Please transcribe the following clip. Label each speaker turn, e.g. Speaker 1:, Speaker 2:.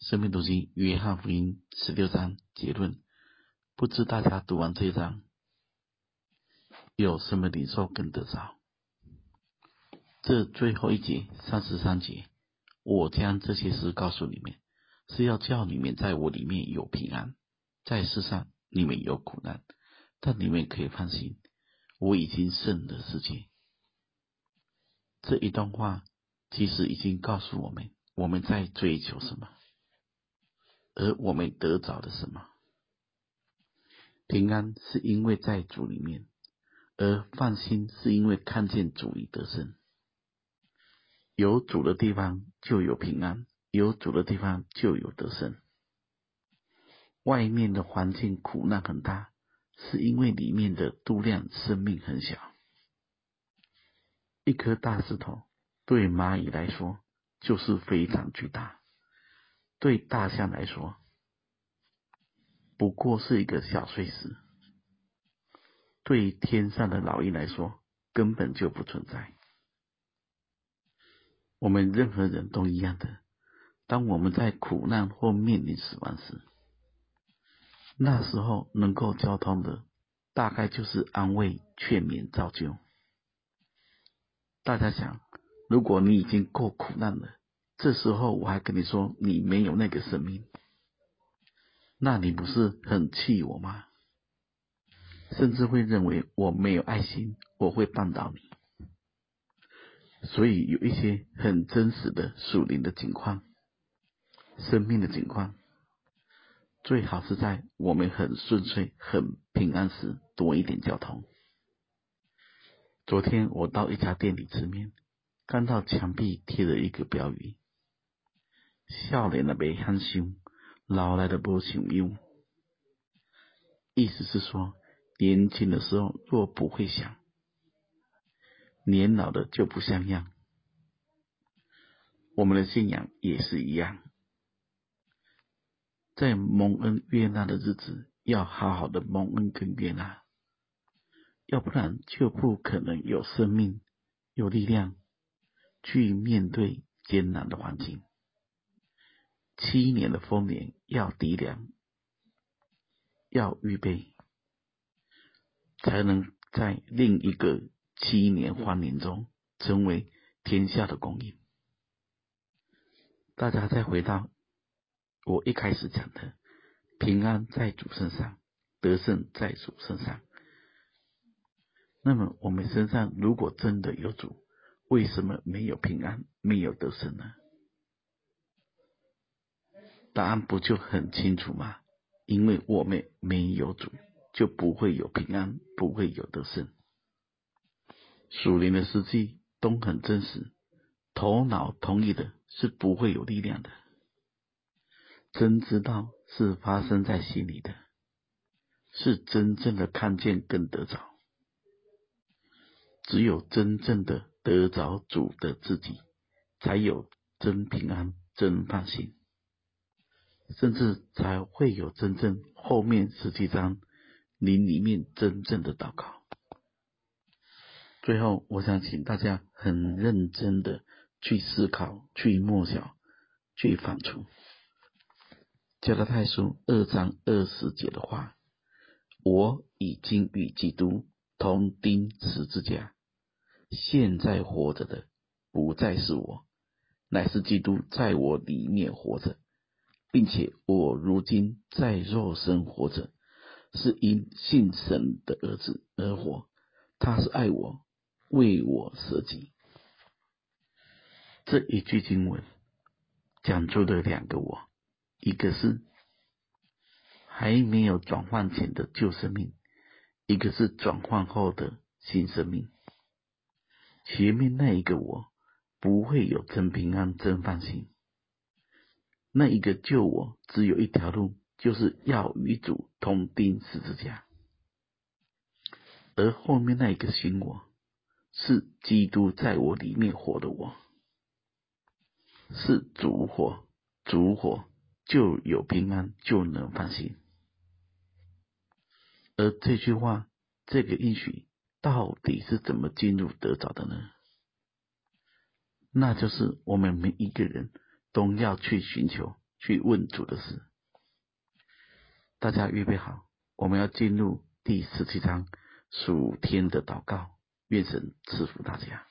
Speaker 1: 生命读经约翰福音十六章结论，不知大家读完这一章有什么领受跟得着？这最后一节三十三节，我将这些事告诉你们，是要叫你们在我里面有平安。在世上你们有苦难，但你们可以放心，我已经胜了世界。这一段话其实已经告诉我们，我们在追求什么，而我们得着了什么。平安是因为在主里面，而放心是因为看见主已得胜。有主的地方就有平安，有主的地方就有得胜。外面的环境苦难很大，是因为里面的度量生命很小。一颗大石头对蚂蚁来说就是非常巨大，对大象来说不过是一个小碎石，对天上的老鹰来说根本就不存在。我们任何人都一样的，当我们在苦难或面临死亡时，那时候能够交通的，大概就是安慰、劝勉、造就。大家想，如果你已经够苦难了，这时候我还跟你说你没有那个生命，那你不是很气我吗？甚至会认为我没有爱心，我会绊倒你。所以有一些很真实的属灵的情况，生命的情况。最好是在我们很顺遂、很平安时多一点交通。昨天我到一家店里吃面，看到墙壁贴了一个标语：“少年的没享受，老来的不享用。”意思是说，年轻的时候若不会想，年老的就不像样。我们的信仰也是一样。在蒙恩悦纳的日子，要好好的蒙恩跟悦纳，要不然就不可能有生命、有力量去面对艰难的环境。七年的丰年要抵粮，要预备，才能在另一个七年荒年中成为天下的供应。大家再回到。我一开始讲的，平安在主身上，得胜在主身上。那么我们身上如果真的有主，为什么没有平安，没有得胜呢？答案不就很清楚吗？因为我们没有主，就不会有平安，不会有得胜。属灵的实际都很真实，头脑同意的是不会有力量的。真知道是发生在心里的，是真正的看见跟得着。只有真正的得着主的自己，才有真平安、真放心，甚至才会有真正后面十七章灵里面真正的祷告。最后，我想请大家很认真的去思考、去默想、去反刍。加拉太书二章二十节的话：“我已经与基督同钉十字架，现在活着的不再是我，乃是基督在我里面活着，并且我如今在肉身活着，是因信神的儿子而活。他是爱我，为我舍己。”这一句经文讲出了两个我。一个是还没有转换前的旧生命，一个是转换后的新生命。前面那一个我不会有真平安、真放心。那一个救我只有一条路，就是要与主同钉十字架。而后面那一个新我，是基督在我里面活的我，是主活，主活。就有平安，就能放心。而这句话，这个应许，到底是怎么进入得着的呢？那就是我们每一个人都要去寻求去问主的事。大家预备好，我们要进入第十七章属天的祷告。愿神赐福大家。